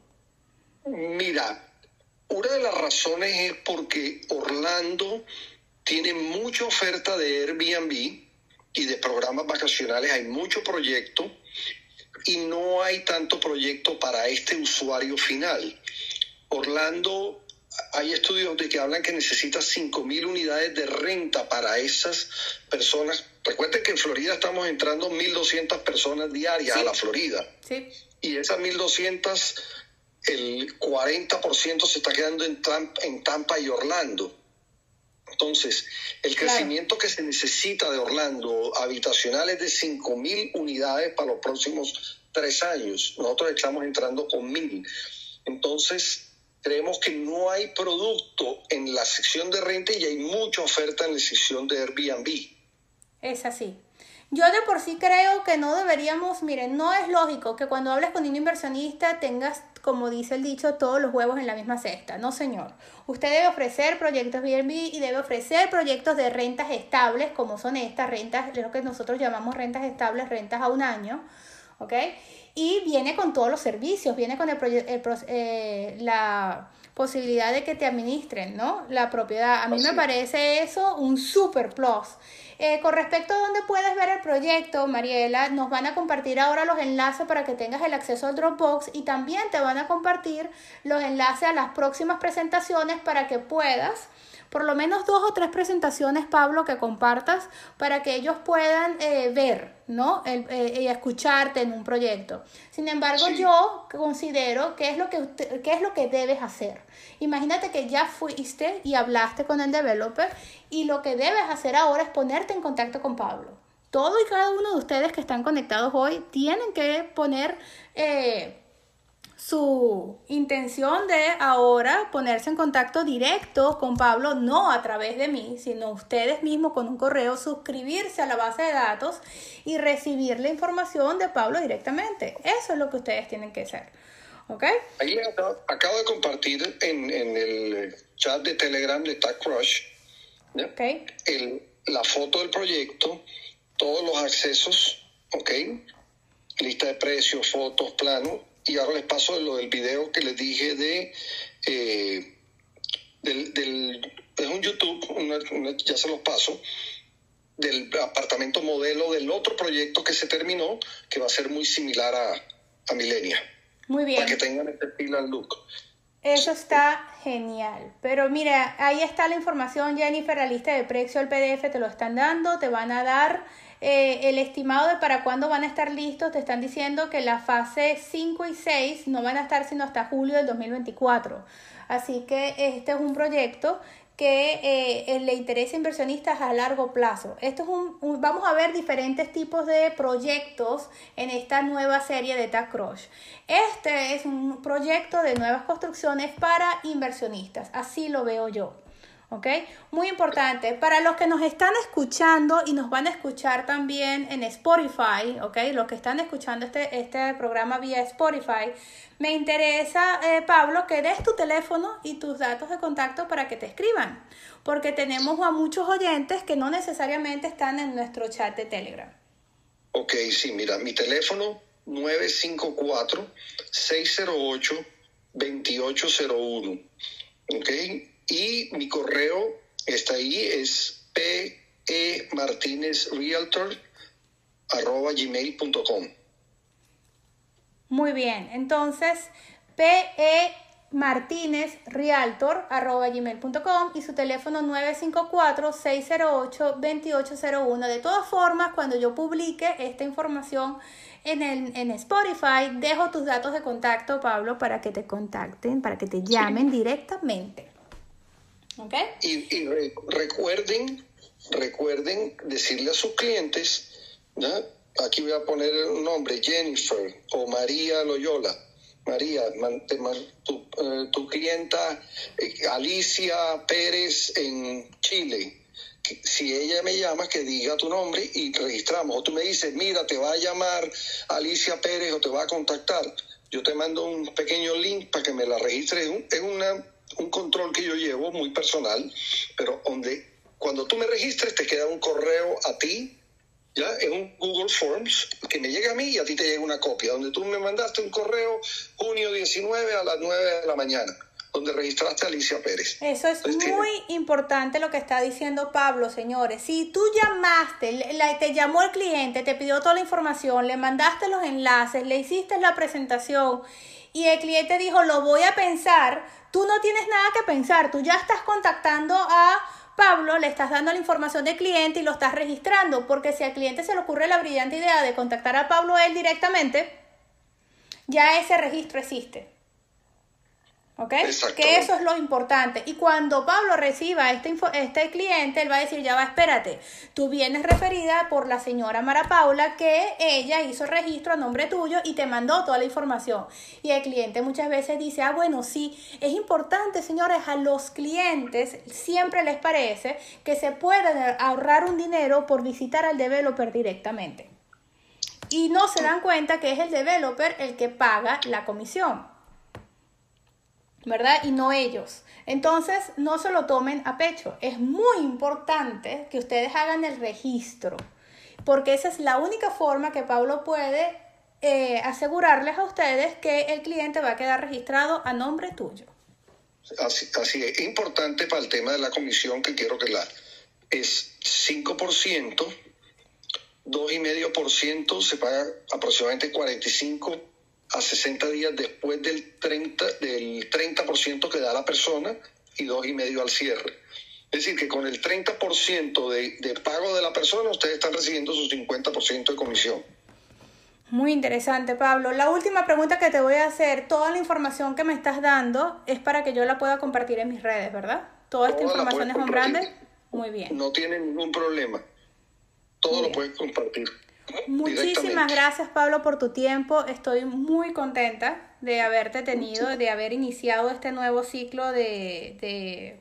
Mira, una de las razones es porque Orlando tiene mucha oferta de Airbnb y de programas vacacionales. Hay mucho proyecto y no hay tanto proyecto para este usuario final. Orlando, hay estudios de que hablan que necesita 5.000 unidades de renta para esas personas. Recuerden que en Florida estamos entrando 1.200 personas diarias a la Florida. Sí. Y esas 1.200, el 40% se está quedando en Tampa, en Tampa y Orlando. Entonces, el crecimiento que se necesita de Orlando habitacional es de 5.000 unidades para los próximos tres años. Nosotros estamos entrando con 1.000. Entonces, creemos que no hay producto en la sección de renta y hay mucha oferta en la sección de Airbnb. Es así. Yo de por sí creo que no deberíamos, miren, no es lógico que cuando hables con un inversionista tengas, como dice el dicho, todos los huevos en la misma cesta. No, señor. Usted debe ofrecer proyectos Airbnb y debe ofrecer proyectos de rentas estables, como son estas rentas, lo que nosotros llamamos rentas estables, rentas a un año, ¿ok? Y viene con todos los servicios, viene con el, eh, la posibilidad de que te administren, ¿no? La propiedad. A mí me parece eso un super plus. Eh, con respecto a dónde puedes ver el proyecto, Mariela, nos van a compartir ahora los enlaces para que tengas el acceso al Dropbox y también te van a compartir los enlaces a las próximas presentaciones para que puedas por lo menos dos o tres presentaciones, Pablo, que compartas para que ellos puedan eh, ver, ¿no? Eh, y escucharte en un proyecto. Sin embargo, yo considero que es lo que, qué es lo que debes hacer. Imagínate que ya fuiste y hablaste con el developer y lo que debes hacer ahora es ponerte en contacto con Pablo. todo y cada uno de ustedes que están conectados hoy tienen que poner eh, su intención de ahora ponerse en contacto directo con Pablo, no a través de mí, sino ustedes mismos con un correo, suscribirse a la base de datos y recibir la información de Pablo directamente. Eso es lo que ustedes tienen que hacer. ¿Ok? Ahí acabo, de compartir en, el chat de Telegram de TagCrush la foto del proyecto, todos los accesos, ¿ok? Lista de precios, fotos, planos y ahora les paso lo del video que les dije de eh, del, es un YouTube, ya se los paso, del apartamento modelo del otro proyecto que se terminó, que va a ser muy similar a, a Milenia. Muy bien. Para que tengan este final look. Eso está genial. Pero mira, ahí está la información, Jennifer, la lista de precio, el PDF te lo están dando, te van a dar eh, el estimado de para cuándo van a estar listos, te están diciendo que la fase 5 y 6 no van a estar sino hasta julio del 2024. Así que este es un proyecto que eh, le interesa a inversionistas a largo plazo. Esto es un, vamos a ver diferentes tipos de proyectos en esta nueva serie de TACROSH. Este es un proyecto de nuevas construcciones para inversionistas, así lo veo yo. ¿Ok? Muy importante, para los que nos están escuchando y nos van a escuchar también en Spotify, ¿ok? Los que están escuchando este, este programa vía Spotify, me interesa, eh, Pablo, que des tu teléfono y tus datos de contacto para que te escriban, porque tenemos a muchos oyentes que no necesariamente están en nuestro chat de Telegram. Ok, sí, mira, mi teléfono 954-608-2801, ¿ok? Y mi correo está ahí, es pemartinezrealtor.gmail.com. Muy bien, entonces pe Martínez gmail.com y su teléfono 954-608-2801. De todas formas, cuando yo publique esta información en, el, en Spotify, dejo tus datos de contacto, Pablo, para que te contacten, para que te llamen directamente. Y, recuerden, recuerden decirle a sus clientes, aquí voy a poner un nombre, Jennifer o María Loyola. María, tu, eh, tu clienta eh, Alicia Pérez en Chile, si ella me llama, que diga tu nombre y registramos. O tú me dices, mira, te va a llamar Alicia Pérez o te va a contactar. Yo te mando un pequeño link para que me la registres. Es una un control que yo llevo muy personal, pero donde cuando tú me registres te queda un correo a ti, ya en un Google Forms que me llega a mí y a ti te llega una copia, donde tú me mandaste un correo junio 19 a las 9 de la mañana donde registraste a Alicia Pérez. Eso es muy importante lo que está diciendo Pablo, señores. Si tú llamaste, te llamó el cliente, te pidió toda la información, le mandaste los enlaces, le hiciste la presentación y el cliente dijo, lo voy a pensar, tú no tienes nada que pensar, tú ya estás contactando a Pablo, le estás dando la información del cliente y lo estás registrando, porque si al cliente se le ocurre la brillante idea de contactar a Pablo él directamente, ya ese registro existe. ¿Ok? Que eso es lo importante. Y cuando Pablo reciba este, este cliente, él va a decir, ya va, espérate, tú vienes referida por la señora Mara Paula que ella hizo registro a nombre tuyo y te mandó toda la información. Y el cliente muchas veces dice, ah, bueno, sí, es importante, señores, a los clientes siempre les parece que se puede ahorrar un dinero por visitar al developer directamente. Y no se dan cuenta que es el developer el que paga la comisión. ¿Verdad? Y no ellos. Entonces, no se lo tomen a pecho. Es muy importante que ustedes hagan el registro, porque esa es la única forma que Pablo puede eh, asegurarles a ustedes que el cliente va a quedar registrado a nombre tuyo. Así, así es. Importante para el tema de la comisión que quiero que la es 5%, 2,5% se paga aproximadamente 45 a 60 días después del 30%, del 30 que da la persona y dos y medio al cierre. Es decir, que con el 30% de, de pago de la persona, ustedes están recibiendo su 50% de comisión. Muy interesante, Pablo. La última pregunta que te voy a hacer, toda la información que me estás dando es para que yo la pueda compartir en mis redes, ¿verdad? Toda esta información es un grande. Muy bien. No tiene ningún problema. todo lo puedes compartir. Muchísimas gracias Pablo por tu tiempo. Estoy muy contenta de haberte tenido, de haber iniciado este nuevo ciclo de, de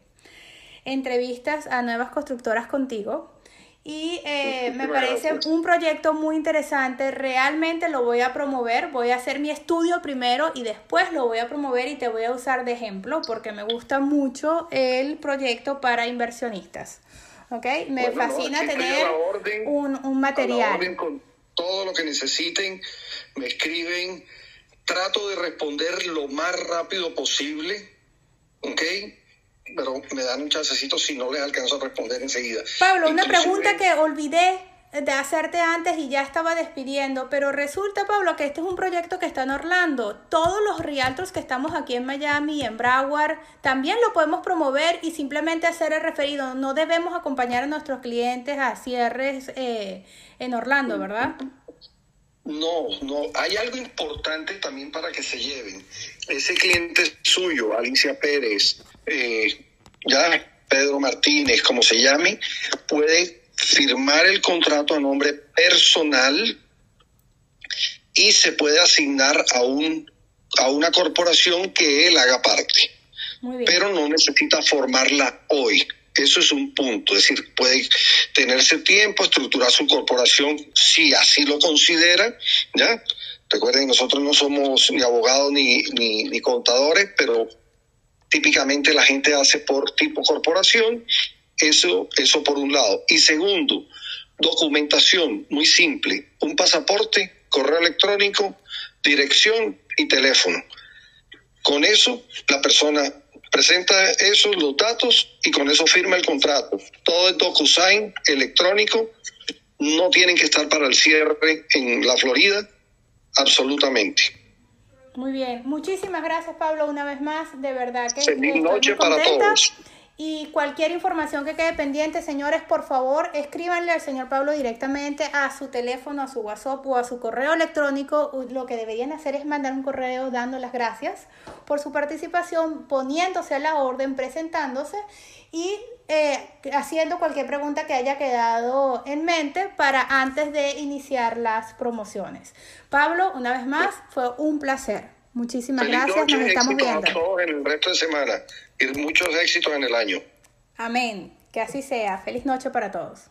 entrevistas a nuevas constructoras contigo. Y eh, me parece un proyecto muy interesante. Realmente lo voy a promover. Voy a hacer mi estudio primero y después lo voy a promover y te voy a usar de ejemplo porque me gusta mucho el proyecto para inversionistas. ¿Ok? Me fascina tener un, un, material. con todo lo que necesiten, me escriben. Trato de responder lo más rápido posible. ¿Ok? pero me dan un chancecito si no les alcanzo a responder enseguida. Pablo, una pregunta que olvidé de hacerte antes y ya estaba despidiendo, pero resulta, Pablo, que este es un proyecto que está en Orlando. Todos los realtors que estamos aquí en Miami, en Broward, también lo podemos promover y simplemente hacer el referido. No debemos acompañar a nuestros clientes a cierres eh, en Orlando, ¿verdad? No, no. Hay algo importante también para que se lleven. Ese cliente suyo, Alicia Pérez, eh, ya Pedro Martínez, como se llame, puede firmar el contrato a nombre personal y se puede asignar a un a una corporación que él haga parte. Pero no necesita formarla hoy. Eso es un punto, es decir, puede tenerse tiempo, estructurar su corporación si así lo considera, ¿ya? Recuerden, nosotros no somos ni abogados ni, ni, ni contadores, pero típicamente la gente hace por tipo corporación, eso, eso por un lado. Y segundo, documentación muy simple, un pasaporte, correo electrónico, dirección y teléfono. Con eso la persona presenta esos los datos y con eso firma el contrato. Todo es DocuSign electrónico, no tienen que estar para el cierre en la Florida, absolutamente. Muy bien, muchísimas gracias Pablo una vez más, de verdad que feliz noche para todos. Y cualquier información que quede pendiente, señores, por favor, escríbanle al señor Pablo directamente a su teléfono, a su WhatsApp o a su correo electrónico. Lo que deberían hacer es mandar un correo dando las gracias por su participación, poniéndose a la orden, presentándose y eh, haciendo cualquier pregunta que haya quedado en mente para antes de iniciar las promociones. Pablo, una vez más, fue un placer. Muchísimas gracias, nos estamos viendo. en el resto de semana y muchos éxitos en el año. Amén. Que así sea. Feliz noche para todos.